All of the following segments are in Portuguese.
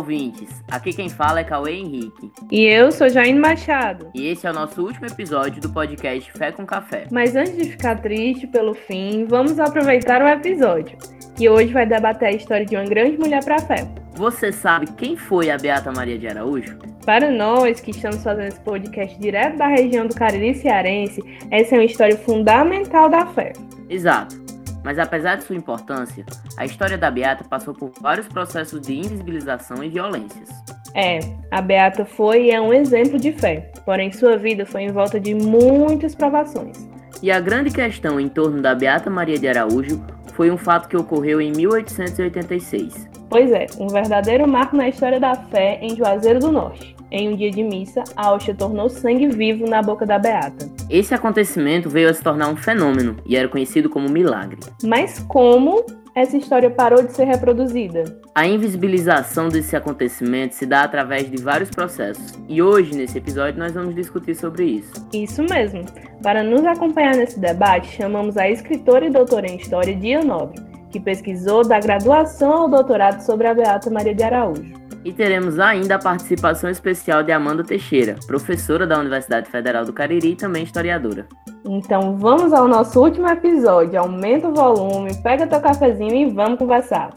Ouvintes! Aqui quem fala é Cauê Henrique. E eu sou Jaine Machado. E esse é o nosso último episódio do podcast Fé com Café. Mas antes de ficar triste pelo fim, vamos aproveitar o episódio, que hoje vai debater a história de uma grande mulher para a fé. Você sabe quem foi a Beata Maria de Araújo? Para nós que estamos fazendo esse podcast direto da região do Cariri Cearense, essa é uma história fundamental da fé. Exato. Mas apesar de sua importância, a história da Beata passou por vários processos de invisibilização e violências. É, a Beata foi e é um exemplo de fé, porém sua vida foi em volta de muitas provações. E a grande questão em torno da Beata Maria de Araújo foi um fato que ocorreu em 1886. Pois é, um verdadeiro marco na história da fé em Juazeiro do Norte. Em um dia de missa, a hóstia tornou sangue vivo na boca da Beata. Esse acontecimento veio a se tornar um fenômeno e era conhecido como milagre. Mas como essa história parou de ser reproduzida? A invisibilização desse acontecimento se dá através de vários processos, e hoje, nesse episódio, nós vamos discutir sobre isso. Isso mesmo. Para nos acompanhar nesse debate, chamamos a escritora e doutora em História Dia Nobre, que pesquisou da graduação ao doutorado sobre a Beata Maria de Araújo. E teremos ainda a participação especial de Amanda Teixeira, professora da Universidade Federal do Cariri e também historiadora. Então vamos ao nosso último episódio. Aumenta o volume, pega teu cafezinho e vamos conversar.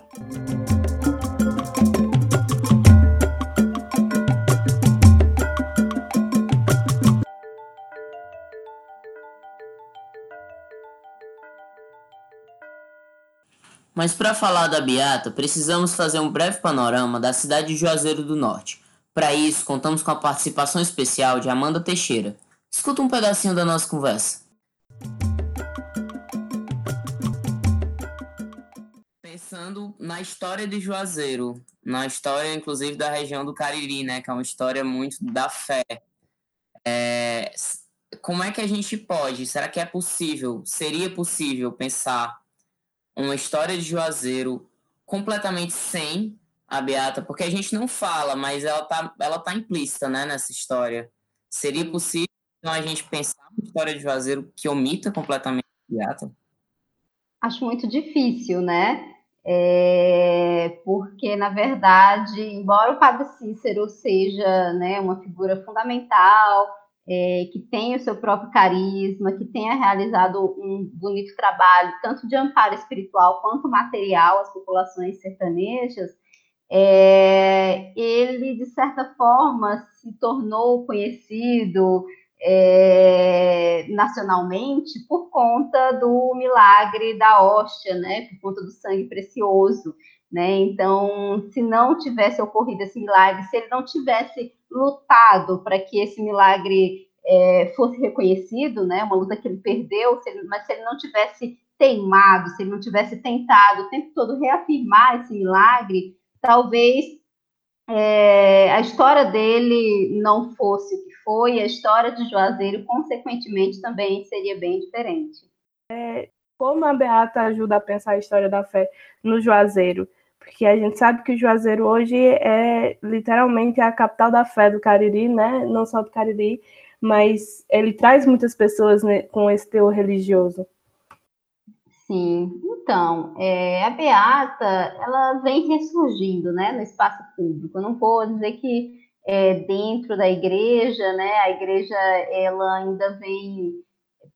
Mas para falar da Beata, precisamos fazer um breve panorama da cidade de Juazeiro do Norte. Para isso, contamos com a participação especial de Amanda Teixeira. Escuta um pedacinho da nossa conversa. Pensando na história de Juazeiro, na história inclusive da região do Cariri, né, que é uma história muito da fé. É, como é que a gente pode? Será que é possível? Seria possível pensar uma história de Juazeiro completamente sem a Beata, porque a gente não fala, mas ela tá, ela tá implícita, né, nessa história. Seria possível então, a gente pensar uma história de Juazeiro que omita completamente a Beata? Acho muito difícil, né? É, porque, na verdade, embora o Padre Cícero seja né, uma figura fundamental, é, que tem o seu próprio carisma, que tenha realizado um bonito trabalho, tanto de amparo espiritual quanto material às populações sertanejas, é, ele, de certa forma, se tornou conhecido é, nacionalmente por conta do milagre da hóstia, né, por conta do sangue precioso. Né? Então, se não tivesse ocorrido esse milagre, se ele não tivesse lutado para que esse milagre é, fosse reconhecido, né? Uma luta que ele perdeu, se ele, mas se ele não tivesse teimado, se ele não tivesse tentado o tempo todo reafirmar esse milagre, talvez é, a história dele não fosse o que foi, a história de Juazeiro, consequentemente, também seria bem diferente. É, como a Beata ajuda a pensar a história da fé no Juazeiro? Porque a gente sabe que o Juazeiro hoje é literalmente a capital da fé do Cariri, né? Não só do Cariri, mas ele traz muitas pessoas né, com esse teor religioso. Sim, então, é, a Beata, ela vem ressurgindo, né, no espaço público. Eu não vou dizer que é, dentro da igreja, né, a igreja, ela ainda vem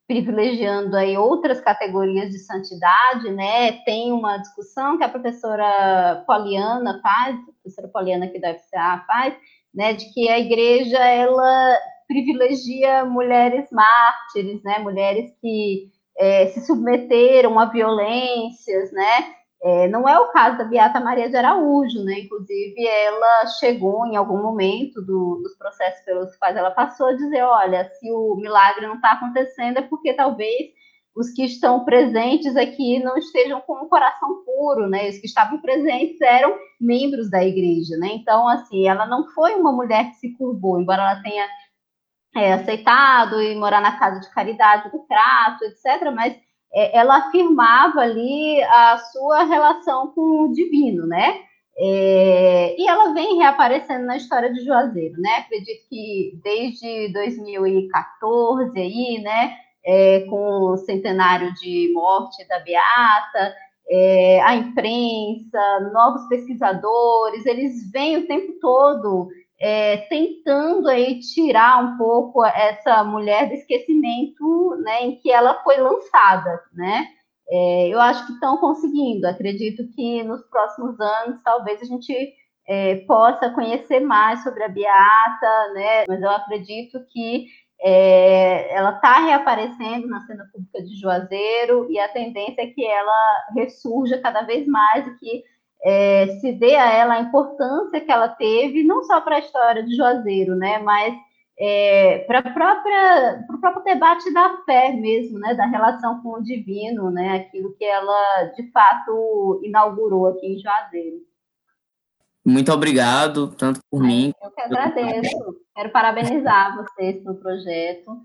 privilegiando aí outras categorias de santidade, né? Tem uma discussão que a professora Poliana faz, a professora Poliana aqui da FCA faz, né, de que a igreja ela privilegia mulheres mártires, né, mulheres que é, se submeteram a violências, né? É, não é o caso da Beata Maria de Araújo, né? Inclusive, ela chegou em algum momento do, dos processos pelos quais ela passou a dizer: olha, se o milagre não está acontecendo, é porque talvez os que estão presentes aqui não estejam com o coração puro, né? Os que estavam presentes eram membros da igreja, né? Então, assim, ela não foi uma mulher que se curvou, embora ela tenha é, aceitado e morar na casa de caridade do trato, etc., mas é, ela afirmava ali a sua relação com o divino, né? É, e ela vem reaparecendo na história de Juazeiro, né? Acredito que desde 2014 aí, né? É, com o centenário de morte da Beata, é, a imprensa, novos pesquisadores, eles vêm o tempo todo é, tentando aí tirar um pouco essa mulher do esquecimento né, em que ela foi lançada, né? É, eu acho que estão conseguindo. Acredito que nos próximos anos talvez a gente é, possa conhecer mais sobre a Beata, né? Mas eu acredito que é, ela está reaparecendo na cena pública de Juazeiro e a tendência é que ela ressurja cada vez mais e que é, se dê a ela a importância que ela teve, não só para a história de Juazeiro, né, mas é, para o próprio debate da fé mesmo, né, da relação com o divino, né, aquilo que ela de fato inaugurou aqui em Juazeiro. Muito obrigado, tanto por mim. Eu que agradeço. Quero parabenizar vocês pelo projeto.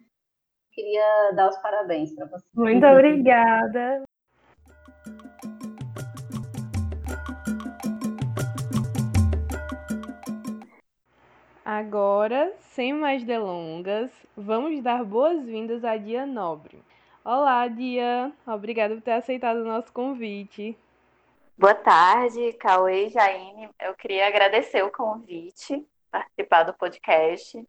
Queria dar os parabéns para vocês. Muito obrigada. Agora, sem mais delongas, vamos dar boas-vindas a Dia Nobre. Olá, Dia. Obrigada por ter aceitado o nosso convite. Boa tarde, Cauê e Jaine. Eu queria agradecer o convite, participar do podcast.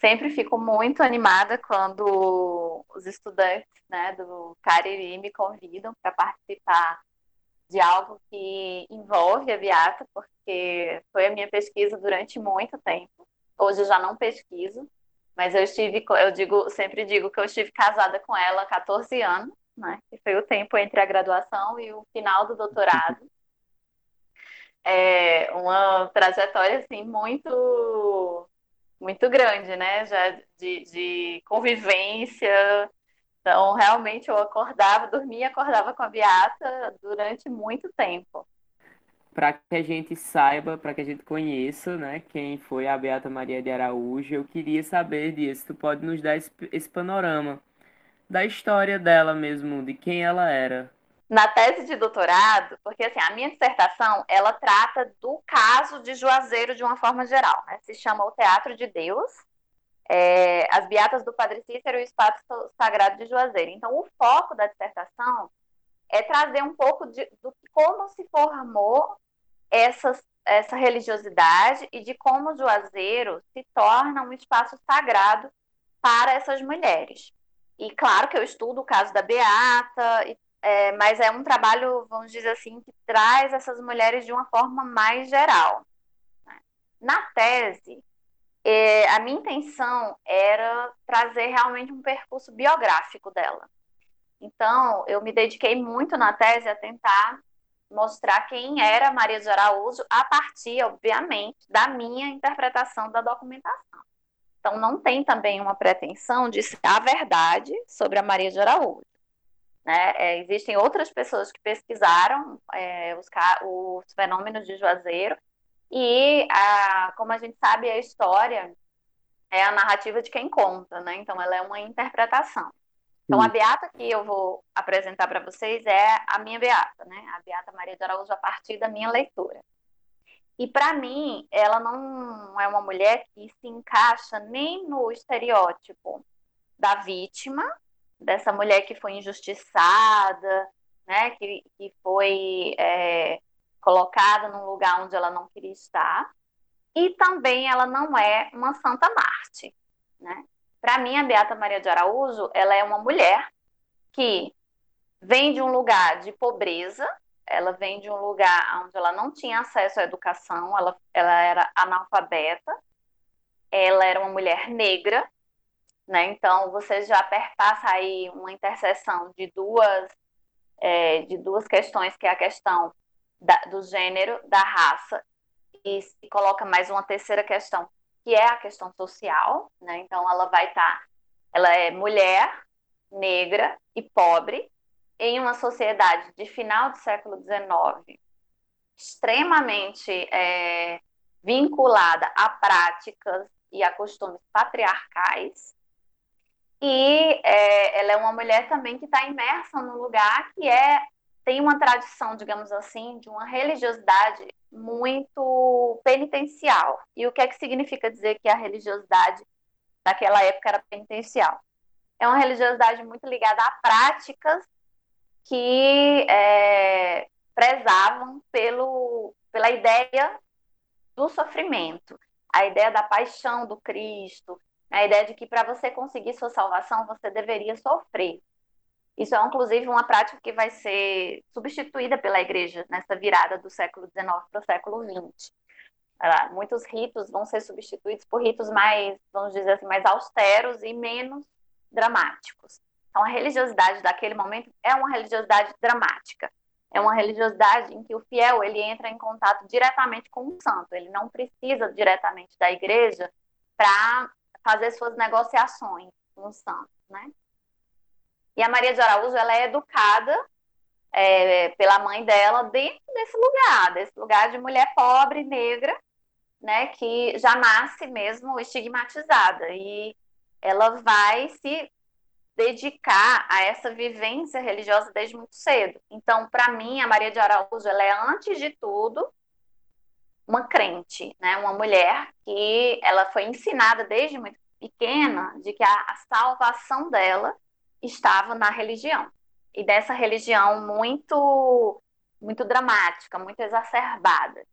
Sempre fico muito animada quando os estudantes né, do Cariri me convidam para participar de algo que envolve a Beata, porque foi a minha pesquisa durante muito tempo. Hoje eu já não pesquiso, mas eu estive, eu digo, sempre digo que eu estive casada com ela há 14 anos, né? Que foi o tempo entre a graduação e o final do doutorado. É uma trajetória assim muito muito grande, né? Já de, de convivência, então, realmente, eu acordava, dormia e acordava com a Beata durante muito tempo. Para que a gente saiba, para que a gente conheça, né, quem foi a Beata Maria de Araújo, eu queria saber, disso. tu pode nos dar esse, esse panorama da história dela mesmo, de quem ela era. Na tese de doutorado, porque assim, a minha dissertação, ela trata do caso de Juazeiro de uma forma geral, né? Se chama O Teatro de Deus, é, as Beatas do Padre Cícero e o Espaço Sagrado de Juazeiro. Então, o foco da dissertação é trazer um pouco de, do como se formou essa, religiosidade e de como Juazeiro se torna um espaço sagrado para essas mulheres. E claro que eu estudo o caso da Beata, é, mas é um trabalho, vamos dizer assim, que traz essas mulheres de uma forma mais geral. Né? Na tese, é, a minha intenção era trazer realmente um percurso biográfico dela. Então, eu me dediquei muito na tese a tentar mostrar quem era Maria de Araújo a partir, obviamente, da minha interpretação da documentação. Então, não tem também uma pretensão de ser a verdade sobre a Maria de Araújo. Né? É, existem outras pessoas que pesquisaram é, os, os fenômenos de Juazeiro e, a, como a gente sabe, a história é a narrativa de quem conta, né? Então, ela é uma interpretação. Então, a beata que eu vou apresentar para vocês é a minha beata, né? A beata Maria de Araújo, a partir da minha leitura. E, para mim, ela não é uma mulher que se encaixa nem no estereótipo da vítima, dessa mulher que foi injustiçada, né? Que, que foi é, colocada num lugar onde ela não queria estar. E também ela não é uma Santa Marte, né? Para mim, a Beata Maria de Araújo, ela é uma mulher que vem de um lugar de pobreza, ela vem de um lugar onde ela não tinha acesso à educação, ela, ela era analfabeta, ela era uma mulher negra, né? Então, você já perpassa aí uma interseção de duas, é, de duas questões, que é a questão da, do gênero, da raça, e se coloca mais uma terceira questão, que é a questão social, né? Então ela vai estar, tá, ela é mulher, negra e pobre em uma sociedade de final do século XIX extremamente é, vinculada a práticas e a costumes patriarcais. E é, ela é uma mulher também que está imersa num lugar que é tem uma tradição, digamos assim, de uma religiosidade muito penitencial. E o que é que significa dizer que a religiosidade naquela época era penitencial? É uma religiosidade muito ligada a práticas que é, prezavam pelo, pela ideia do sofrimento, a ideia da paixão do Cristo, a ideia de que para você conseguir sua salvação você deveria sofrer. Isso é, inclusive, uma prática que vai ser substituída pela igreja nessa virada do século XIX para o século XX. Muitos ritos vão ser substituídos por ritos mais, vamos dizer assim, mais austeros e menos dramáticos. Então, a religiosidade daquele momento é uma religiosidade dramática. É uma religiosidade em que o fiel ele entra em contato diretamente com o santo. Ele não precisa diretamente da igreja para fazer suas negociações com o santo, né? E a Maria de Araújo ela é educada é, pela mãe dela dentro desse lugar, desse lugar de mulher pobre, negra, né, que já nasce mesmo estigmatizada e ela vai se dedicar a essa vivência religiosa desde muito cedo. Então, para mim, a Maria de Araújo ela é antes de tudo uma crente, né, uma mulher que ela foi ensinada desde muito pequena de que a, a salvação dela estava na religião e dessa religião muito muito dramática, muito exacerbada.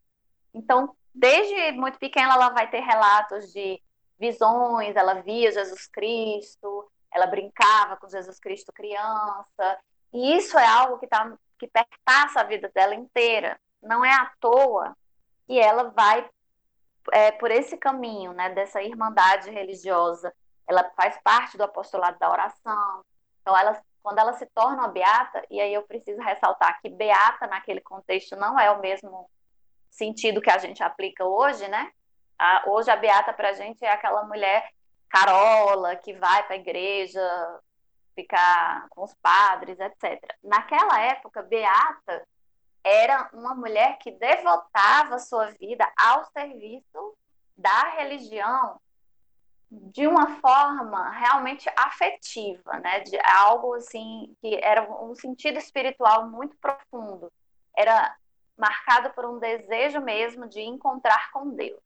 Então, desde muito pequena ela vai ter relatos de visões, ela via Jesus Cristo, ela brincava com Jesus Cristo criança, e isso é algo que, tá, que perpassa a vida dela inteira. Não é à toa que ela vai é, por esse caminho, né, dessa irmandade religiosa. Ela faz parte do apostolado da oração. Então, quando ela se torna uma beata, e aí eu preciso ressaltar que beata naquele contexto não é o mesmo sentido que a gente aplica hoje, né? A, hoje a beata para a gente é aquela mulher carola que vai para a igreja ficar com os padres, etc. Naquela época, beata era uma mulher que devotava sua vida ao serviço da religião de uma forma realmente afetiva, né? De algo assim que era um sentido espiritual muito profundo. Era marcado por um desejo mesmo de encontrar com Deus.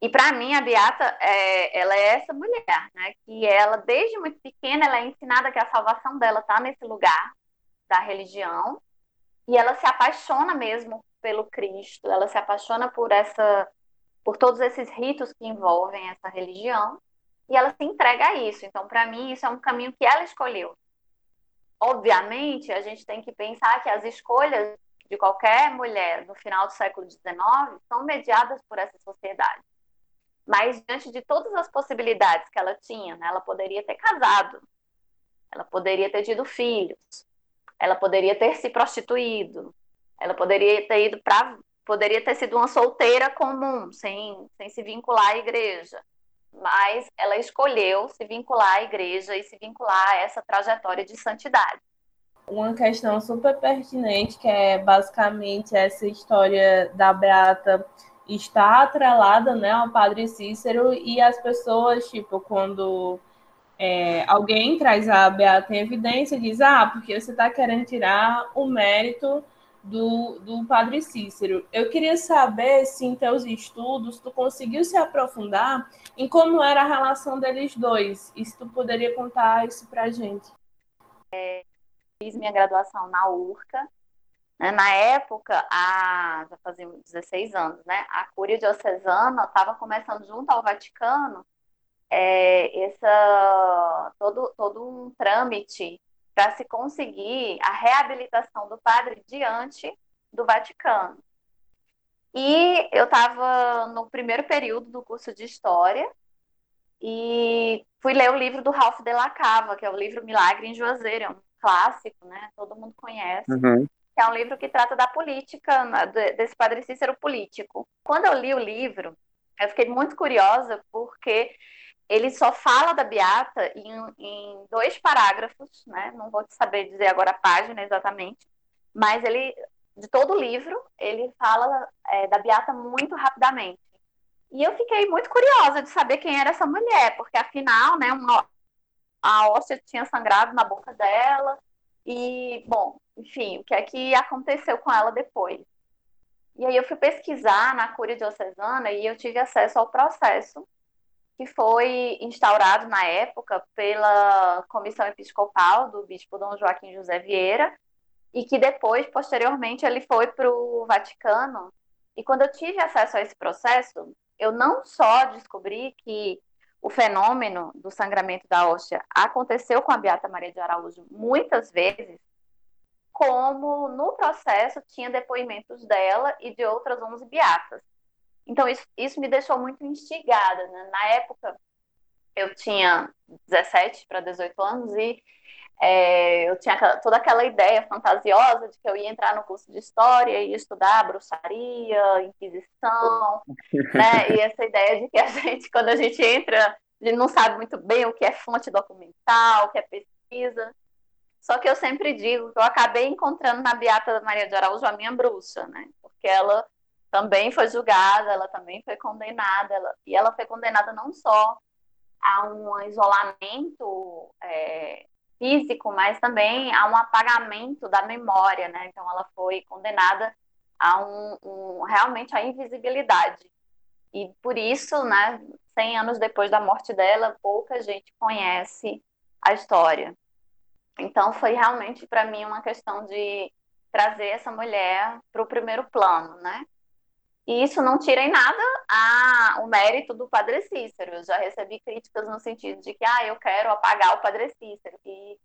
E para mim a Beata, é, ela é essa mulher, né? Que ela desde muito pequena ela é ensinada que a salvação dela está nesse lugar da religião e ela se apaixona mesmo pelo Cristo. Ela se apaixona por essa, por todos esses ritos que envolvem essa religião e ela se entrega a isso. Então para mim isso é um caminho que ela escolheu. Obviamente a gente tem que pensar que as escolhas de qualquer mulher no final do século XIX são mediadas por essa sociedade. Mas diante de todas as possibilidades que ela tinha, né, ela poderia ter casado, ela poderia ter tido filhos, ela poderia ter se prostituído, ela poderia ter ido para poderia ter sido uma solteira comum, sem, sem se vincular à igreja. Mas ela escolheu se vincular à igreja e se vincular a essa trajetória de santidade. Uma questão super pertinente, que é basicamente essa história da Beata está atrelada né, ao Padre Cícero e as pessoas, tipo, quando é, alguém traz a Beata em evidência, diz, ah, porque você está querendo tirar o mérito do, do Padre Cícero. Eu queria saber se em teus estudos tu conseguiu se aprofundar em como era a relação deles dois, e se tu poderia contar isso para gente. É, fiz minha graduação na URCA, né? Na época, a, já fazia 16 anos, né? a Cúria Diocesana estava começando junto ao Vaticano é, essa, todo, todo um trâmite para se conseguir a reabilitação do padre diante do Vaticano. E eu estava no primeiro período do curso de História e fui ler o livro do Ralph de la Cava, que é o livro Milagre em Juazeiro, é um clássico, né? Todo mundo conhece. Uhum é um livro que trata da política, desse padre Cícero político. Quando eu li o livro, eu fiquei muito curiosa, porque ele só fala da Beata em, em dois parágrafos, né? Não vou saber dizer agora a página exatamente, mas ele, de todo o livro, ele fala é, da Beata muito rapidamente. E eu fiquei muito curiosa de saber quem era essa mulher, porque afinal, né, uma, a hóstia tinha sangrado na boca dela, e, bom, enfim, o que é que aconteceu com ela depois. E aí eu fui pesquisar na Cúria Diocesana e eu tive acesso ao processo que foi instaurado na época pela Comissão Episcopal do Bispo Dom Joaquim José Vieira, e que depois, posteriormente, ele foi para o Vaticano. E quando eu tive acesso a esse processo, eu não só descobri que o fenômeno do sangramento da hóstia aconteceu com a Beata Maria de Araújo muitas vezes, como no processo tinha depoimentos dela e de outras 11 beatas. Então, isso, isso me deixou muito instigada. Né? Na época, eu tinha 17 para 18 anos e é, eu tinha toda aquela ideia fantasiosa de que eu ia entrar no curso de história e estudar bruxaria, inquisição, né? E essa ideia de que a gente, quando a gente entra, a gente não sabe muito bem o que é fonte documental, o que é pesquisa. Só que eu sempre digo que eu acabei encontrando na Beata Maria de Araújo a minha bruxa, né? Porque ela também foi julgada, ela também foi condenada, ela, e ela foi condenada não só a um isolamento é, físico, mas também a um apagamento da memória, né? Então ela foi condenada a um, um realmente a invisibilidade. E por isso, né, 100 anos depois da morte dela, pouca gente conhece a história. Então foi realmente para mim uma questão de trazer essa mulher para o primeiro plano, né? E isso não tira em nada a, o mérito do Padre Cícero. Eu já recebi críticas no sentido de que ah, eu quero apagar o Padre Cícero. E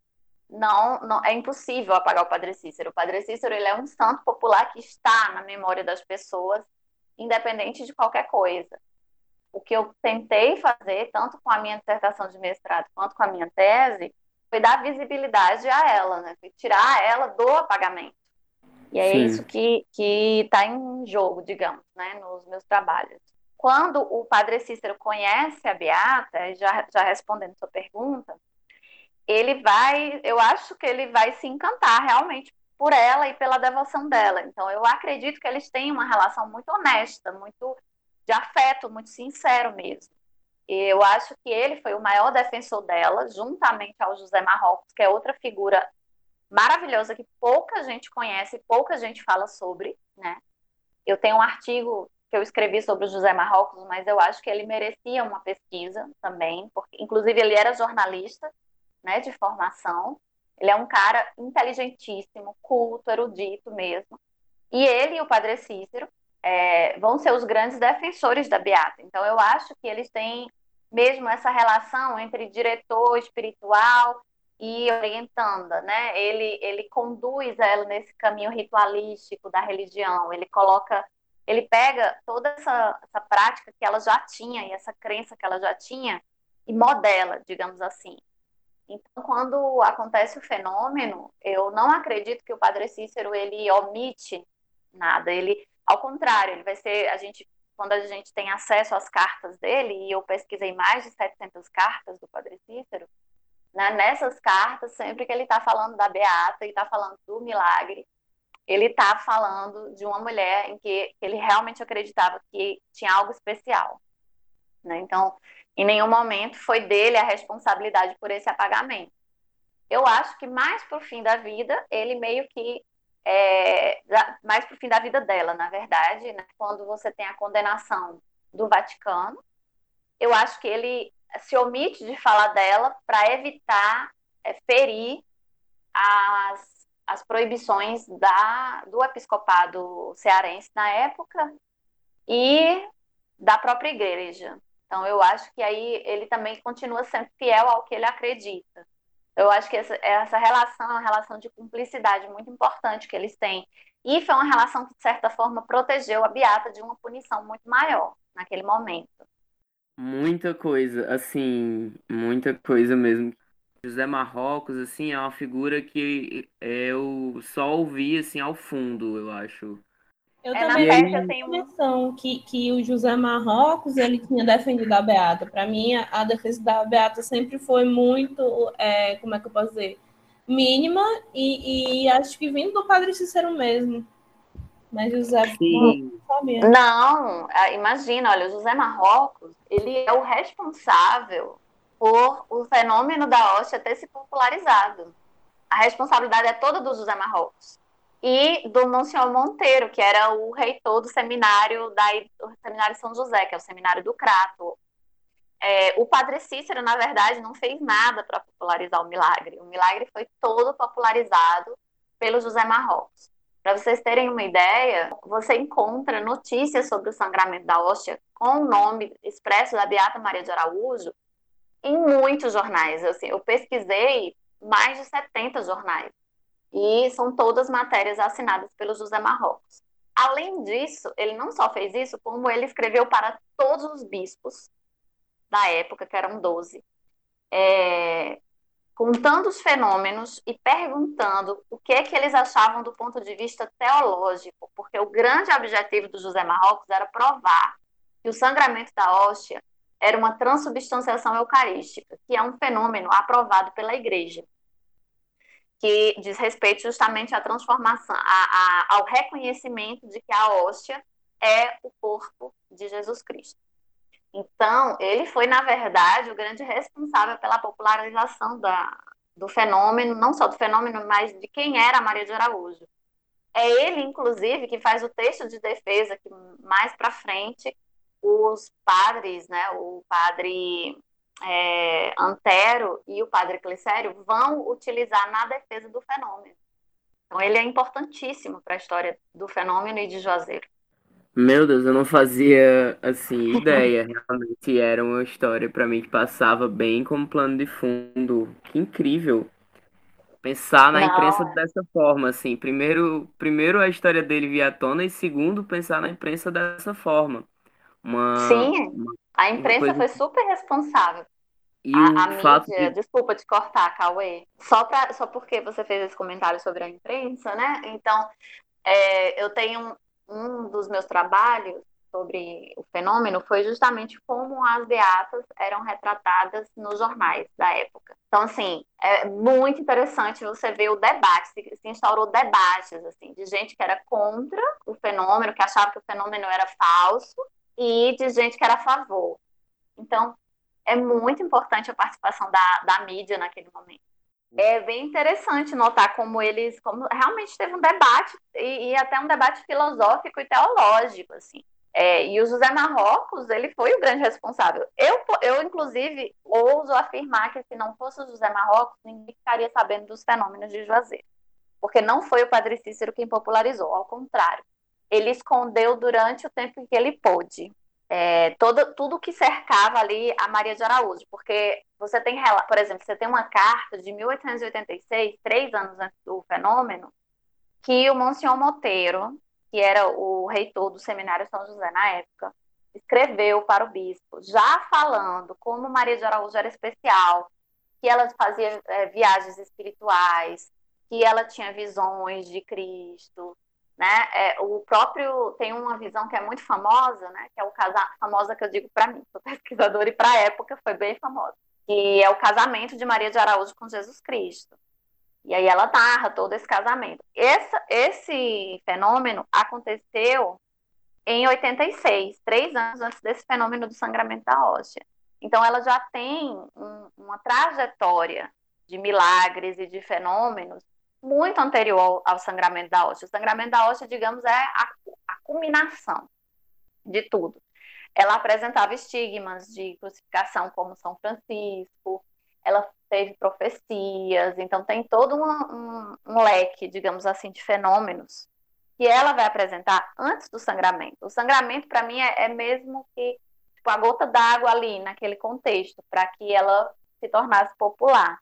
não, não é impossível apagar o Padre Cícero. O Padre Cícero ele é um santo popular que está na memória das pessoas, independente de qualquer coisa. O que eu tentei fazer, tanto com a minha dissertação de mestrado quanto com a minha tese, foi dar visibilidade a ela, né? Foi tirar ela do apagamento. E é Sim. isso que está em jogo, digamos, né, nos meus trabalhos. Quando o padre Cícero conhece a Beata, já, já respondendo sua pergunta, ele vai, eu acho que ele vai se encantar realmente por ela e pela devoção dela. Então, eu acredito que eles têm uma relação muito honesta, muito de afeto, muito sincero mesmo. E eu acho que ele foi o maior defensor dela, juntamente ao José Marrocos, que é outra figura maravilhosa que pouca gente conhece, pouca gente fala sobre, né? Eu tenho um artigo que eu escrevi sobre o José Marrocos, mas eu acho que ele merecia uma pesquisa também, porque inclusive ele era jornalista, né, de formação. Ele é um cara inteligentíssimo, culto, erudito mesmo. E ele e o Padre Cícero é, vão ser os grandes defensores da Beata. Então eu acho que eles têm mesmo essa relação entre diretor espiritual e orientanda, né? Ele ele conduz ela nesse caminho ritualístico da religião. Ele coloca, ele pega toda essa, essa prática que ela já tinha e essa crença que ela já tinha e modela, digamos assim. Então, quando acontece o fenômeno, eu não acredito que o Padre Cícero ele omite nada. Ele, ao contrário, ele vai ser a gente quando a gente tem acesso às cartas dele e eu pesquisei mais de 700 cartas do Padre Cícero, né? Nessas cartas, sempre que ele está falando da Beata e está falando do milagre, ele está falando de uma mulher em que ele realmente acreditava que tinha algo especial. Né? Então, em nenhum momento foi dele a responsabilidade por esse apagamento. Eu acho que mais para o fim da vida, ele meio que. É, mais para o fim da vida dela, na verdade, né? quando você tem a condenação do Vaticano, eu acho que ele se omite de falar dela para evitar é, ferir as, as proibições da, do episcopado cearense na época e da própria igreja. Então, eu acho que aí ele também continua sendo fiel ao que ele acredita. Eu acho que essa, essa relação é uma relação de cumplicidade muito importante que eles têm. E foi uma relação que, de certa forma, protegeu a Beata de uma punição muito maior naquele momento. Muita coisa, assim, muita coisa mesmo. José Marrocos, assim, é uma figura que eu só ouvi, assim, ao fundo, eu acho. Eu é, também tenho tenho impressão que, que o José Marrocos, ele tinha defendido a Beata. Para mim, a defesa da Beata sempre foi muito, é, como é que eu posso dizer, mínima e, e acho que vindo do Padre Cícero mesmo. Mas José Sim. não Não, imagina, olha, o José Marrocos, ele é o responsável por o fenômeno da hóstia ter se popularizado. A responsabilidade é toda do José Marrocos. E do Monsenhor Monteiro, que era o reitor do seminário da, do seminário São José, que é o seminário do Crato. é, o padre Cícero, na verdade, não fez nada para popularizar o milagre. O milagre foi todo popularizado pelo José Marrocos. Para vocês terem uma ideia, você encontra notícias sobre o sangramento da hóstia com o nome expresso da Beata Maria de Araújo em muitos jornais. Assim, eu pesquisei mais de 70 jornais. E são todas matérias assinadas pelo José Marrocos. Além disso, ele não só fez isso, como ele escreveu para todos os bispos da época, que eram 12, é, contando os fenômenos e perguntando o que é que eles achavam do ponto de vista teológico, porque o grande objetivo do José Marrocos era provar que o sangramento da hóstia era uma transubstanciação eucarística, que é um fenômeno aprovado pela Igreja, que diz respeito justamente à transformação, a, a, ao reconhecimento de que a hóstia é o corpo de Jesus Cristo. Então, ele foi, na verdade, o grande responsável pela popularização da, do fenômeno, não só do fenômeno, mas de quem era Maria de Araújo. É ele, inclusive, que faz o texto de defesa, que mais para frente os padres, né, o padre é, Antero e o padre Clicério vão utilizar na defesa do fenômeno. Então, ele é importantíssimo para a história do fenômeno e de Juazeiro. Meu Deus, eu não fazia assim ideia. Realmente era uma história para mim que passava bem como plano de fundo. Que incrível pensar na imprensa Não, dessa forma, assim. Primeiro, primeiro a história dele via à tona e segundo pensar na imprensa dessa forma. Uma, sim, uma, a imprensa coisa foi super responsável. e A, a o fato mídia, de desculpa te cortar, Cauê, só, pra, só porque você fez esse comentário sobre a imprensa, né? Então, é, eu tenho um, dos meus trabalhos sobre o fenômeno foi justamente como as beatas eram retratadas nos jornais da época. Então, assim, é muito interessante você ver o debate, se, se instaurou debates, assim, de gente que era contra o fenômeno, que achava que o fenômeno era falso, e de gente que era a favor. Então, é muito importante a participação da, da mídia naquele momento. É bem interessante notar como eles, como realmente teve um debate e, e até um debate filosófico e teológico, assim. É, e o José Marrocos, ele foi o grande responsável. Eu, eu, inclusive, ouso afirmar que se não fosse o José Marrocos, ninguém ficaria sabendo dos fenômenos de Juazeiro. Porque não foi o Padre Cícero quem popularizou, ao contrário. Ele escondeu durante o tempo em que ele pôde é, todo, tudo que cercava ali a Maria de Araújo, porque você tem, por exemplo, você tem uma carta de 1886, três anos antes do fenômeno, que o Monsenhor Monteiro, que era o reitor do Seminário São José na época, escreveu para o bispo, já falando como Maria de Araújo era especial, que ela fazia é, viagens espirituais, que ela tinha visões de Cristo, né? É, o próprio tem uma visão que é muito famosa, né? Que é o casar famosa que eu digo para mim, sou pesquisadora e para a época foi bem famosa, que é o casamento de Maria de Araújo com Jesus Cristo. E aí ela narra todo esse casamento. Esse, esse fenômeno aconteceu em 86, três anos antes desse fenômeno do sangramento da hóstia. Então ela já tem um, uma trajetória de milagres e de fenômenos muito anterior ao sangramento da hóstia. O sangramento da hóstia, digamos, é a, a culminação de tudo. Ela apresentava estigmas de crucificação como São Francisco, ela teve profecias, então tem todo um, um, um leque, digamos assim, de fenômenos que ela vai apresentar antes do sangramento. O sangramento, para mim, é, é, mesmo que tipo, a gota d'água ali, naquele contexto, para que ela se tornasse popular.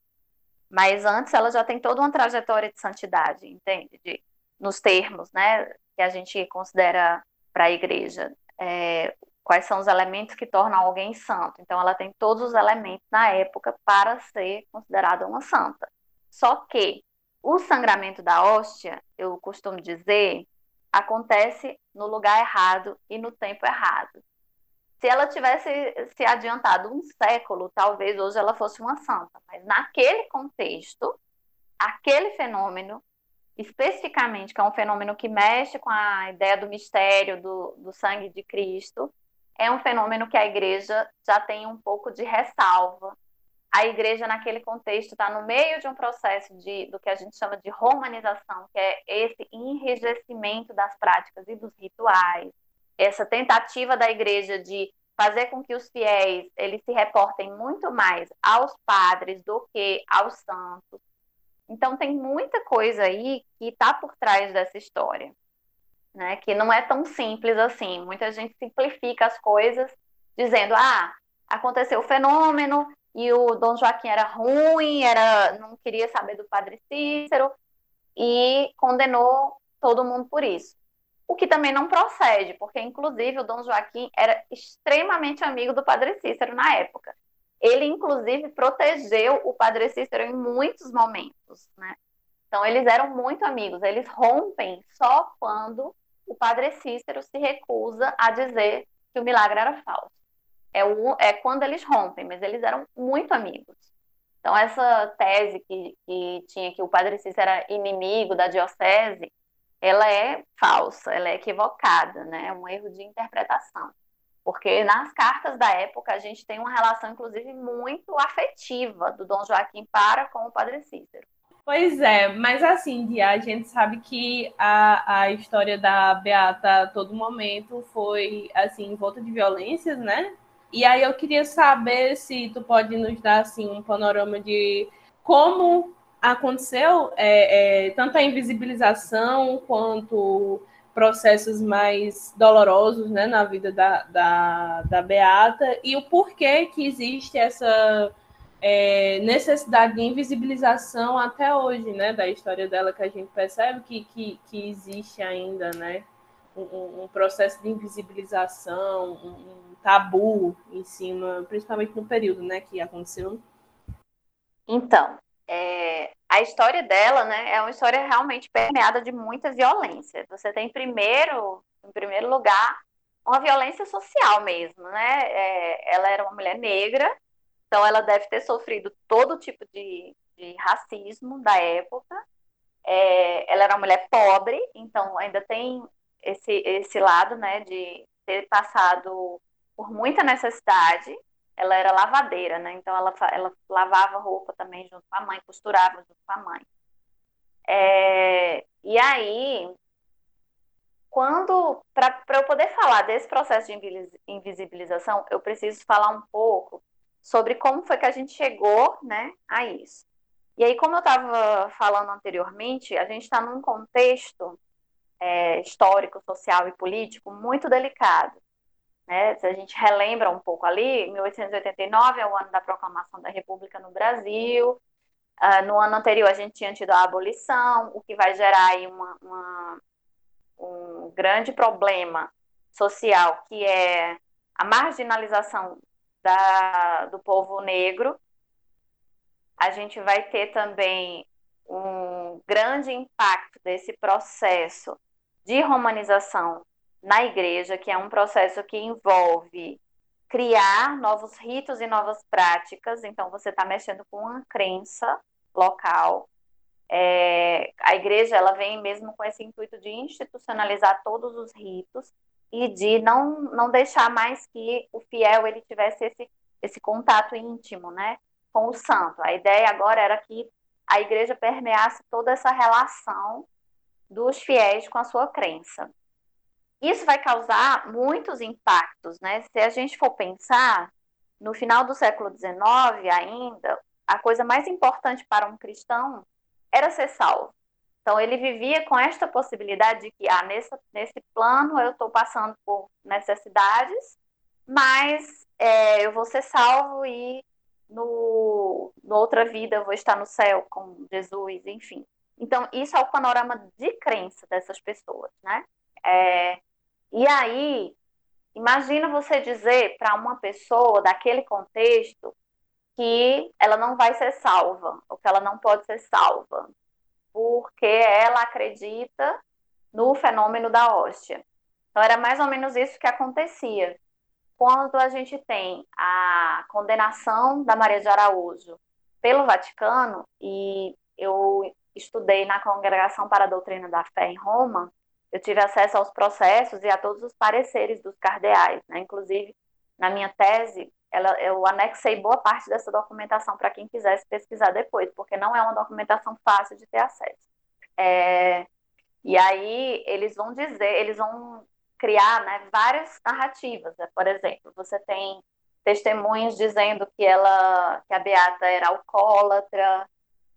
Mas antes ela já tem toda uma trajetória de santidade, entende? De, nos termos, né, que a gente considera para a igreja. É, quais são os elementos que tornam alguém santo. Então, ela tem todos os elementos na época para ser considerada uma santa. Só que o sangramento da hóstia, eu costumo dizer, acontece no lugar errado e no tempo errado. Se ela tivesse se adiantado um século, talvez hoje ela fosse uma santa, mas naquele contexto, aquele fenômeno, especificamente, que é um fenômeno que mexe com a ideia do mistério do, do sangue de Cristo, é um fenômeno que a igreja já tem um pouco de ressalva. A igreja, naquele contexto, está no meio de um processo de, do que a gente chama de romanização, que é esse enrijecimento das práticas e dos rituais, essa tentativa da igreja de fazer com que os fiéis eles se reportem muito mais aos padres do que aos santos. Então tem muita coisa aí que está por trás dessa história, né? Que não é tão simples assim. Muita gente simplifica as coisas dizendo: ah, aconteceu o fenômeno e o Dom Joaquim era ruim, era não queria saber do Padre Cícero e condenou todo mundo por isso. O que também não procede, porque inclusive o Dom Joaquim era extremamente amigo do Padre Cícero na época. Ele inclusive protegeu o Padre Cícero em muitos momentos, né? Então eles eram muito amigos. Eles rompem só quando o Padre Cícero se recusa a dizer que o milagre era falso. É, o, é quando eles rompem, mas eles eram muito amigos. Então, essa tese que, que tinha que o padre Cícero era inimigo da diocese, ela é falsa, ela é equivocada, né? É um erro de interpretação. Porque nas cartas da época a gente tem uma relação, inclusive, muito afetiva do Dom Joaquim para com o padre Cícero. Pois é, mas assim, a gente sabe que a, a história da Beata a todo momento foi assim, volta de violências, né? E aí eu queria saber se tu pode nos dar assim um panorama de como aconteceu é, é, tanto a invisibilização quanto processos mais dolorosos né, na vida da, da, da Beata e o porquê que existe essa é, necessidade de invisibilização até hoje, né, da história dela, que a gente percebe que, que, que existe ainda, né, um, um processo de invisibilização, um, um, tabu em cima, principalmente no período, né, que aconteceu. Então, é, a história dela, né, é uma história realmente permeada de muita violência. Você tem primeiro, em primeiro lugar, uma violência social mesmo, né? É, ela era uma mulher negra, então ela deve ter sofrido todo tipo de, de racismo da época. É, ela era uma mulher pobre, então ainda tem esse, esse lado, né, de ter passado por muita necessidade ela era lavadeira, né? Então ela, ela lavava roupa também junto com a mãe, costurava junto com a mãe. É, e aí, quando para eu poder falar desse processo de invisibilização, eu preciso falar um pouco sobre como foi que a gente chegou, né, a isso. E aí, como eu estava falando anteriormente, a gente está num contexto é, histórico, social e político muito delicado. Né? Se a gente relembra um pouco ali, 1889 é o ano da proclamação da República no Brasil. Uh, no ano anterior a gente tinha tido a abolição, o que vai gerar aí uma, uma, um grande problema social, que é a marginalização da, do povo negro. A gente vai ter também um grande impacto desse processo de romanização na igreja, que é um processo que envolve criar novos ritos e novas práticas. Então, você está mexendo com uma crença local. É, a igreja ela vem mesmo com esse intuito de institucionalizar todos os ritos e de não, não deixar mais que o fiel ele tivesse esse, esse contato íntimo né, com o santo. A ideia agora era que a igreja permeasse toda essa relação dos fiéis com a sua crença. Isso vai causar muitos impactos, né? Se a gente for pensar, no final do século XIX ainda, a coisa mais importante para um cristão era ser salvo. Então, ele vivia com esta possibilidade de que, ah, nesse, nesse plano eu estou passando por necessidades, mas é, eu vou ser salvo e no, no outra vida eu vou estar no céu com Jesus, enfim. Então, isso é o panorama de crença dessas pessoas, né? É, e aí, imagina você dizer para uma pessoa daquele contexto que ela não vai ser salva, ou que ela não pode ser salva, porque ela acredita no fenômeno da hóstia. Então, era mais ou menos isso que acontecia. Quando a gente tem a condenação da Maria de Araújo pelo Vaticano, e eu estudei na Congregação para a Doutrina da Fé em Roma, eu tive acesso aos processos e a todos os pareceres dos cardeais, né? Inclusive, na minha tese, ela, eu anexei boa parte dessa documentação para quem quisesse pesquisar depois, porque não é uma documentação fácil de ter acesso. É, e aí eles vão dizer, eles vão criar né, várias narrativas. Né? Por exemplo, você tem testemunhas dizendo que ela, que a Beata era alcoólatra,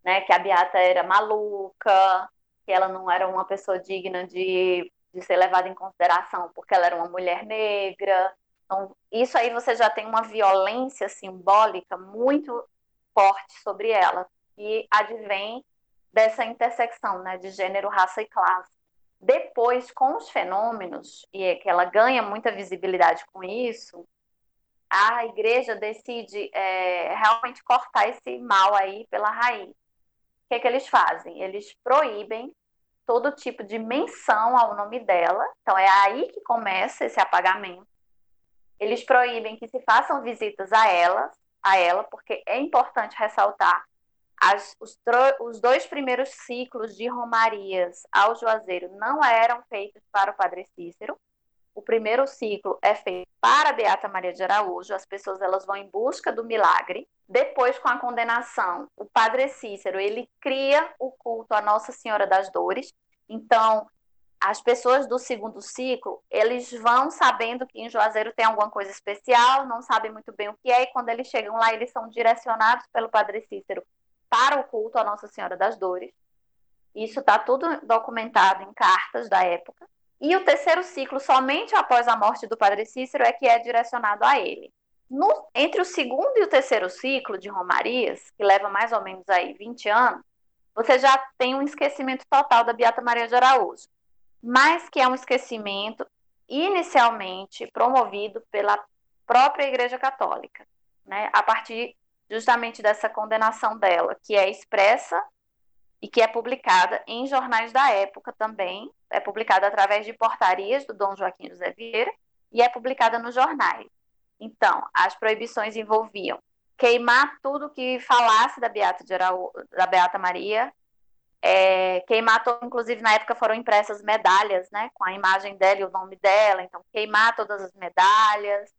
né, que a Beata era maluca, que ela não era uma pessoa digna de, de ser levada em consideração porque ela era uma mulher negra. Então, isso aí você já tem uma violência simbólica muito forte sobre ela, que advém dessa intersecção né, de gênero, raça e classe. Depois, com os fenômenos, e é que ela ganha muita visibilidade com isso, a igreja decide é, realmente cortar esse mal aí pela raiz. O que, é que eles fazem? Eles proíbem todo tipo de menção ao nome dela. Então é aí que começa esse apagamento. Eles proíbem que se façam visitas a ela, a ela, porque é importante ressaltar as, os, os, dois primeiros ciclos de romarias ao Juazeiro não eram feitos para o Padre Cícero. O primeiro ciclo é feito para Beata Maria de Araújo, as pessoas elas vão em busca do milagre. Depois, com a condenação, o Padre Cícero ele cria o culto à Nossa Senhora das Dores. Então, as pessoas do segundo ciclo, eles vão sabendo que em Juazeiro tem alguma coisa especial, não sabem muito bem o que é, e quando eles chegam lá, eles são direcionados pelo Padre Cícero para o culto à Nossa Senhora das Dores. Isso está tudo documentado em cartas da época. E o terceiro ciclo, somente após a morte do Padre Cícero, é que é direcionado a ele. No, entre o segundo e o terceiro ciclo de Romarias, que leva mais ou menos aí 20 anos, você já tem um esquecimento total da Beata Maria de Araújo, mas que é um esquecimento inicialmente promovido pela própria Igreja Católica, né, a partir justamente dessa condenação dela, que é expressa e que é publicada em jornais da época também, é publicada através de portarias do Dom Joaquim José Vieira e é publicada nos jornais. Então, as proibições envolviam queimar tudo que falasse da Beata, Araú, da Beata Maria, é, queimar, inclusive na época foram impressas medalhas, né, com a imagem dela e o nome dela, então queimar todas as medalhas,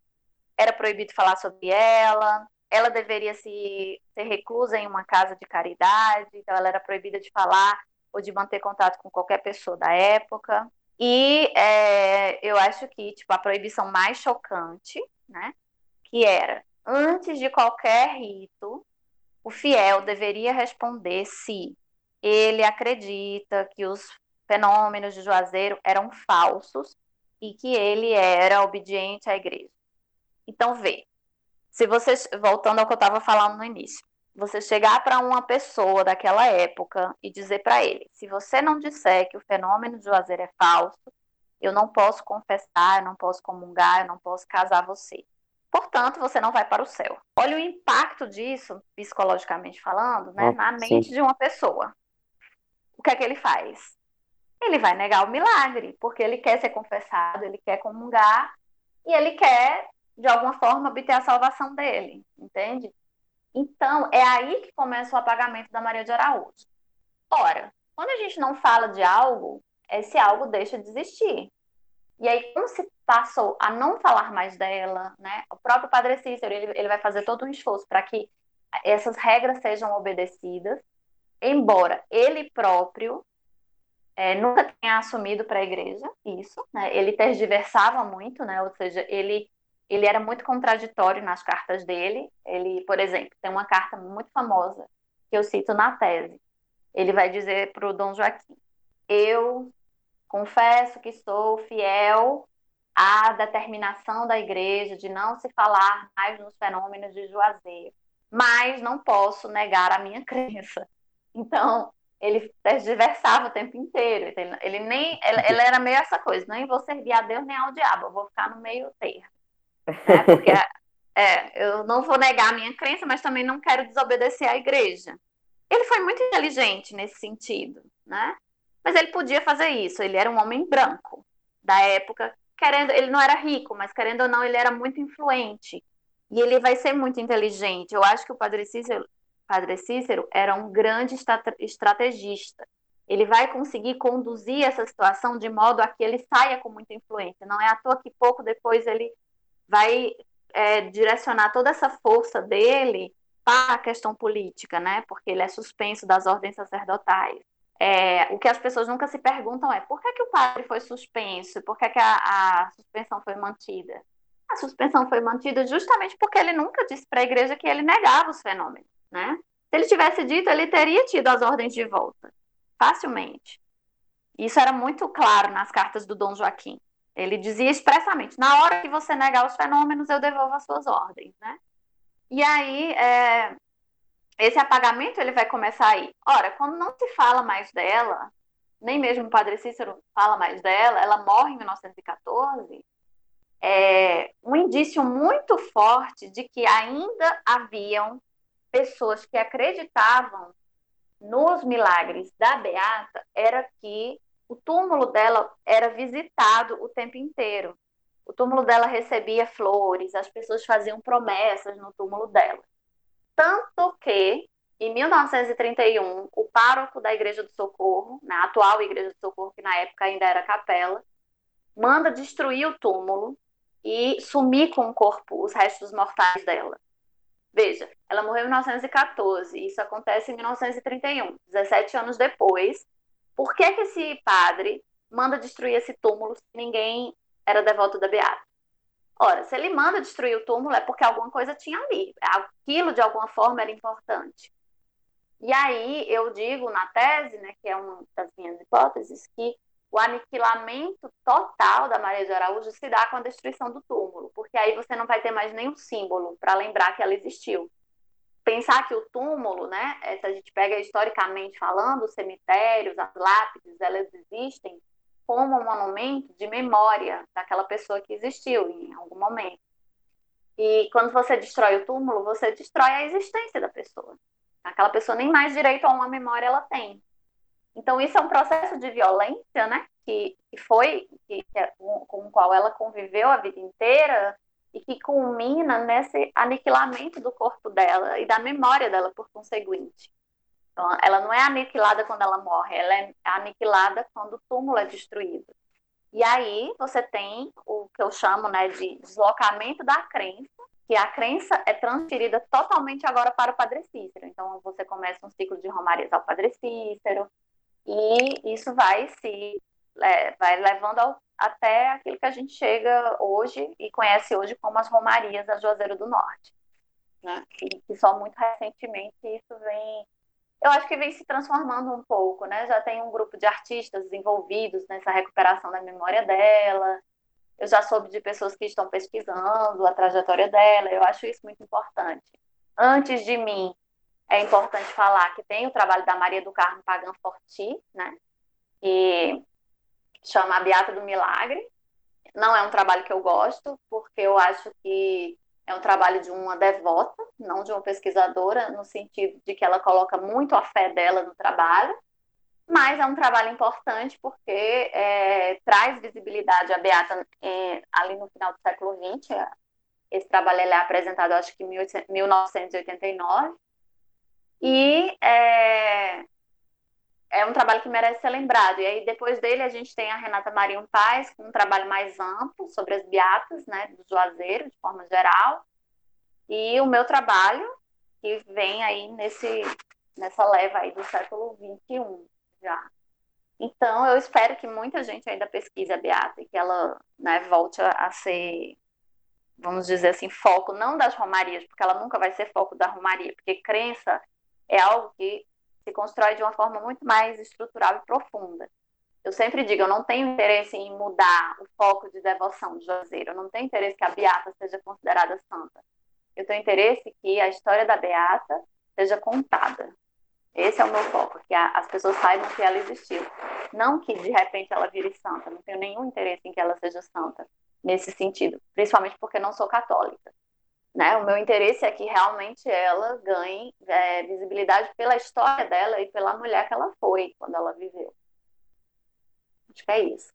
era proibido falar sobre ela, ela deveria se ser reclusa em uma casa de caridade, então ela era proibida de falar ou de manter contato com qualquer pessoa da época. E é, eu acho que tipo a proibição mais chocante, né, que era antes de qualquer rito, o fiel deveria responder se ele acredita que os fenômenos de Juazeiro eram falsos e que ele era obediente à igreja. Então, vê, se você, voltando ao que eu estava falando no início, você chegar para uma pessoa daquela época e dizer para ele: se você não disser que o fenômeno de Juazeiro é falso, eu não posso confessar, eu não posso comungar, eu não posso casar você. Portanto, você não vai para o céu. Olha o impacto disso, psicologicamente falando, né, oh, na mente sim. de uma pessoa. O que é que ele faz? Ele vai negar o milagre, porque ele quer ser confessado, ele quer comungar e ele quer de alguma forma, obter a salvação dele, entende? Então, é aí que começa o apagamento da Maria de Araújo. Ora, quando a gente não fala de algo, esse algo deixa de existir. E aí, como se passou a não falar mais dela, né? O próprio Padre Cícero, ele, ele vai fazer todo um esforço para que essas regras sejam obedecidas, embora ele próprio é, nunca tenha assumido para a igreja isso, né? Ele tergiversava muito, né? Ou seja, ele ele era muito contraditório nas cartas dele. Ele, por exemplo, tem uma carta muito famosa que eu cito na tese. Ele vai dizer para o Dom Joaquim: Eu confesso que sou fiel à determinação da igreja de não se falar mais nos fenômenos de Juazeiro, mas não posso negar a minha crença. Então, ele diversava o tempo inteiro. Ele, ele nem, ele, ele, era meio essa coisa: nem vou servir a Deus nem ao diabo, eu vou ficar no meio termo. É, porque é, eu não vou negar a minha crença, mas também não quero desobedecer à igreja. Ele foi muito inteligente nesse sentido, né? Mas ele podia fazer isso. Ele era um homem branco da época, querendo, ele não era rico, mas querendo ou não, ele era muito influente. E ele vai ser muito inteligente. Eu acho que o Padre Cícero, Padre Cícero era um grande estrategista. Ele vai conseguir conduzir essa situação de modo a que ele saia com muita influência. Não é à toa que pouco depois ele vai é, direcionar toda essa força dele para a questão política, né? Porque ele é suspenso das ordens sacerdotais. é, o que as pessoas nunca se perguntam é por que, que o padre foi suspenso? Por que, que a, a suspensão foi mantida? A suspensão foi mantida justamente porque ele nunca disse para a igreja que ele negava os fenômenos, né? Se ele tivesse dito, ele teria tido as ordens de volta, facilmente. Isso era muito claro nas cartas do Dom Joaquim. Ele dizia expressamente: na hora que você negar os fenômenos, eu devolvo as suas ordens, né? E aí, é, esse apagamento ele vai começar aí. Ora, quando não se fala mais dela, nem mesmo o Padre Cícero fala mais dela, ela morre em 1914. É um indício muito forte de que ainda haviam pessoas que acreditavam nos milagres da Beata era que o túmulo dela era visitado o tempo inteiro. O túmulo dela recebia flores, as pessoas faziam promessas no túmulo dela. Tanto que, em 1931, o pároco da Igreja do Socorro, na atual Igreja do Socorro, que na época ainda era capela, manda destruir o túmulo e sumir com o corpo, os restos mortais dela. Veja, ela morreu em 1914, isso acontece em 1931, 17 anos depois, por que, que esse padre manda destruir esse túmulo se ninguém era devoto da Beata? Ora, se ele manda destruir o túmulo é porque alguma coisa tinha ali, aquilo de alguma forma era importante. E aí eu digo na tese, né, que é uma das minhas hipóteses, que o aniquilamento total da Maria de Araújo se dá com a destruição do túmulo, porque aí você não vai ter mais nenhum símbolo para lembrar que ela existiu pensar que o túmulo, né, é, se a gente pega historicamente falando, os cemitérios, as lápides, elas existem como um monumento de memória daquela pessoa que existiu em algum momento. E quando você destrói o túmulo, você destrói a existência da pessoa. Aquela pessoa nem mais direito a uma memória ela tem. Então isso é um processo de violência, né, que, que foi que, é com o qual ela conviveu a vida inteira e que culmina nesse aniquilamento do corpo dela e da memória dela por conseguinte. Então, ela não é aniquilada quando ela morre, ela é aniquilada quando o túmulo é destruído. E aí você tem o que eu chamo né, de deslocamento da crença, que a crença é transferida totalmente agora para o Padre Cícero. Então você começa um ciclo de romarias ao Padre Cícero, e isso vai se é, vai levando ao, até aquilo que a gente chega hoje e conhece hoje como as Romarias da Juazeiro do Norte. Né? E que só muito recentemente isso vem, eu acho que vem se transformando um pouco, né? Já tem um grupo de artistas envolvidos nessa recuperação da memória dela. Eu já soube de pessoas que estão pesquisando a trajetória dela. Eu acho isso muito importante. Antes de mim, é importante falar que tem o trabalho da Maria do Carmo Pagan Forti, né? E chama A Beata do Milagre. Não é um trabalho que eu gosto, porque eu acho que é um trabalho de uma devota, não de uma pesquisadora, no sentido de que ela coloca muito a fé dela no trabalho, mas é um trabalho importante porque é, traz visibilidade à Beata é, ali no final do século XX. Esse trabalho é apresentado, acho que em 1989. E é, é um trabalho que merece ser lembrado. E aí, depois dele, a gente tem a Renata Marinho Paz, com um trabalho mais amplo sobre as beatas, né, do Juazeiro, de forma geral. E o meu trabalho, que vem aí nesse, nessa leva aí do século XXI já. Então, eu espero que muita gente ainda pesquise a beata e que ela né, volte a, ser, vamos dizer assim, foco, não das romarias, porque ela nunca vai ser foco da romaria, porque crença é algo que se constrói de uma forma muito mais estrutural e profunda. Eu sempre digo, eu não tenho interesse em mudar o foco de devoção de Juazeiro, eu não tenho interesse que a Beata seja considerada santa. Eu tenho interesse que a história da Beata seja contada. Esse é o meu foco, que a, as pessoas saibam que ela existiu. Não que de repente ela vire santa, não tenho nenhum interesse em que ela seja santa nesse sentido, principalmente porque não sou católica. Né? O meu interesse é que realmente ela ganhe é, visibilidade pela história dela e pela mulher que ela foi quando ela viveu. Acho que é isso.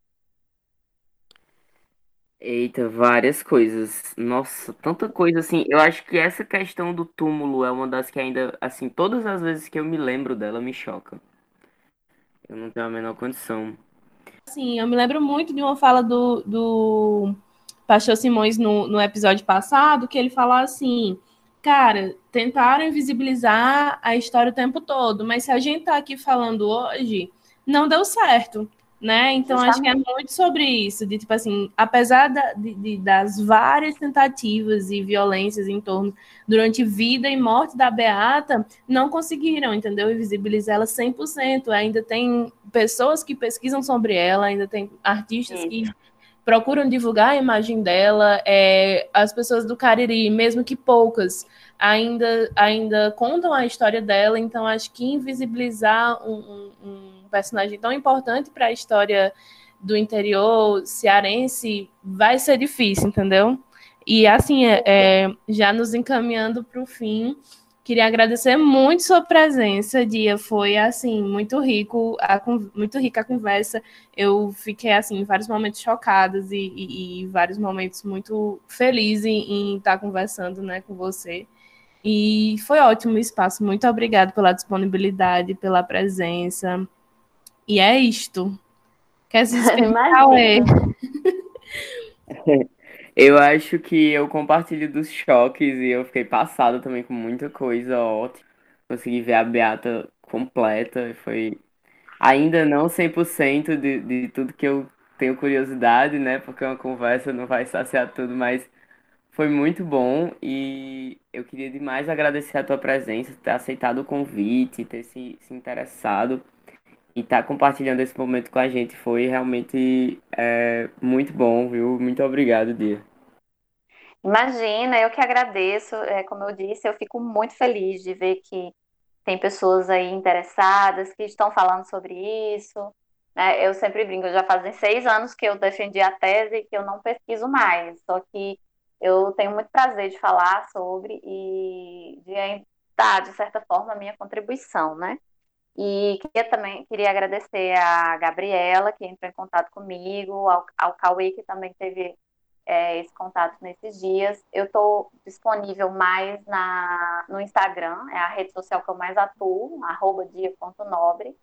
Eita, várias coisas. Nossa, tanta coisa assim. Eu acho que essa questão do túmulo é uma das que ainda, assim, todas as vezes que eu me lembro dela me choca. Eu não tenho a menor condição. Sim, eu me lembro muito de uma fala do, do Pastor Simões no, no episódio passado, que ele falou assim: cara, tentaram invisibilizar a história o tempo todo, mas se a gente está aqui falando hoje, não deu certo né? Então Justamente. acho que é muito sobre isso, de tipo assim, apesar da, de, de, das várias tentativas e violências em torno durante vida e morte da Beata, não conseguiram, entendeu? Invisibilizar ela 100%. Ainda tem pessoas que pesquisam sobre ela, ainda tem artistas Sim. que procuram divulgar a imagem dela, é, as pessoas do Cariri, mesmo que poucas, ainda ainda contam a história dela, então acho que invisibilizar um, um personagem tão importante para a história do interior cearense vai ser difícil, entendeu? E assim, é, é já nos encaminhando para o fim, queria agradecer muito sua presença, Dia. Foi assim muito rico, a, muito rica a conversa. Eu fiquei assim, em vários momentos chocadas e, e, e vários momentos muito felizes em, em estar conversando, né, com você. E foi ótimo o espaço. Muito obrigada pela disponibilidade, pela presença. E é isto. Quer se explicar, Eu acho que eu compartilho dos choques e eu fiquei passado também com muita coisa ótima. Consegui ver a Beata completa. Foi ainda não 100% de, de tudo que eu tenho curiosidade, né? Porque uma conversa não vai saciar tudo, mas foi muito bom e eu queria demais agradecer a tua presença, ter aceitado o convite, ter se, se interessado e estar tá compartilhando esse momento com a gente foi realmente é, muito bom, viu? Muito obrigado, Dia. Imagina, eu que agradeço. É, como eu disse, eu fico muito feliz de ver que tem pessoas aí interessadas que estão falando sobre isso. Né? Eu sempre brinco, já fazem seis anos que eu defendi a tese que eu não pesquiso mais, só que eu tenho muito prazer de falar sobre e de dar, de certa forma, a minha contribuição, né? E queria também queria agradecer a Gabriela, que entrou em contato comigo, ao, ao Cauê, que também teve é, esse contato nesses dias. Eu estou disponível mais na, no Instagram, é a rede social que eu mais atuo, arroba dia.nobre.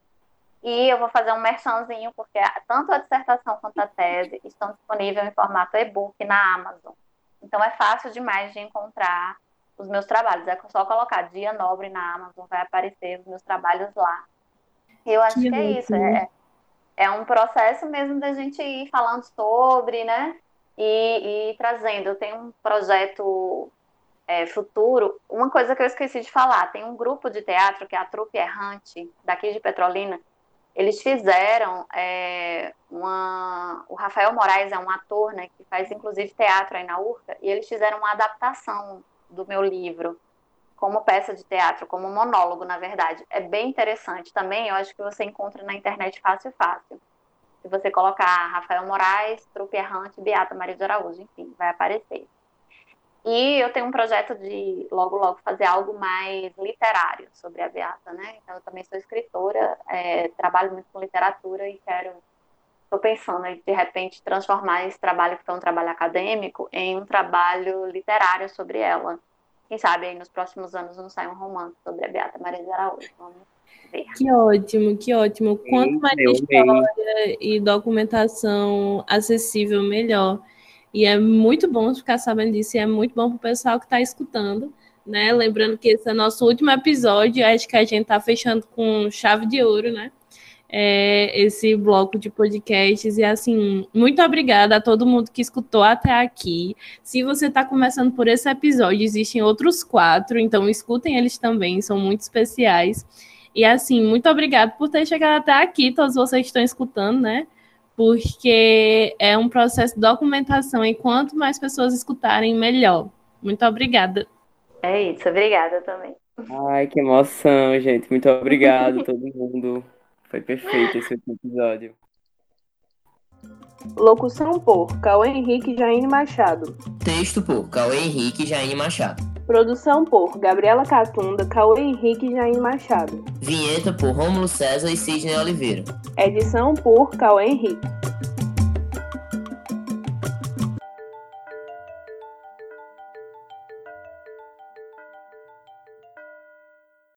E eu vou fazer um merchanzinho, porque tanto a dissertação quanto a tese estão disponíveis em formato e-book na Amazon. Então é fácil demais de encontrar os meus trabalhos. É só colocar Dia Nobre na Amazon, vai aparecer os meus trabalhos lá. Eu acho que, que é isso. É, é um processo mesmo da gente ir falando sobre, né? E, e trazendo. Eu tenho um projeto é, futuro. Uma coisa que eu esqueci de falar: tem um grupo de teatro que é a Trupe Errante, daqui de Petrolina. Eles fizeram é, uma. O Rafael Moraes é um ator, né, que faz inclusive teatro aí na URCA, e eles fizeram uma adaptação do meu livro como peça de teatro, como monólogo, na verdade. É bem interessante também, eu acho que você encontra na internet fácil fácil. Se você colocar Rafael Moraes, Trupe Errante, Beata Maria de Araújo, enfim, vai aparecer. E eu tenho um projeto de logo, logo fazer algo mais literário sobre a Beata, né? Então, eu também sou escritora, é, trabalho muito com literatura e quero estou pensando em, de repente, transformar esse trabalho, que é um trabalho acadêmico, em um trabalho literário sobre ela. Quem sabe aí nos próximos anos não sai um romance sobre a Beata Maria de Araújo. Vamos ver. Que ótimo, que ótimo. Quanto mais história e documentação acessível, melhor. E é muito bom ficar sabendo disso, e é muito bom para o pessoal que está escutando. Né? Lembrando que esse é nosso último episódio, acho que a gente está fechando com chave de ouro, né? É, esse bloco de podcasts. E assim, muito obrigada a todo mundo que escutou até aqui. Se você está começando por esse episódio, existem outros quatro, então escutem eles também, são muito especiais. E assim, muito obrigada por ter chegado até aqui, todos vocês que estão escutando, né? Porque é um processo de documentação e quanto mais pessoas escutarem, melhor. Muito obrigada. É isso, obrigada também. Ai, que emoção, gente. Muito obrigado a todo mundo. Foi perfeito esse episódio. Locução por Cauê Henrique e Jaine Machado. Texto por Cauê Henrique e Jaine Machado. Produção por Gabriela Catunda, Cauê Henrique e Jaine Machado. Vinheta por Rômulo César e Sidney Oliveira. Edição por Cauê Henrique.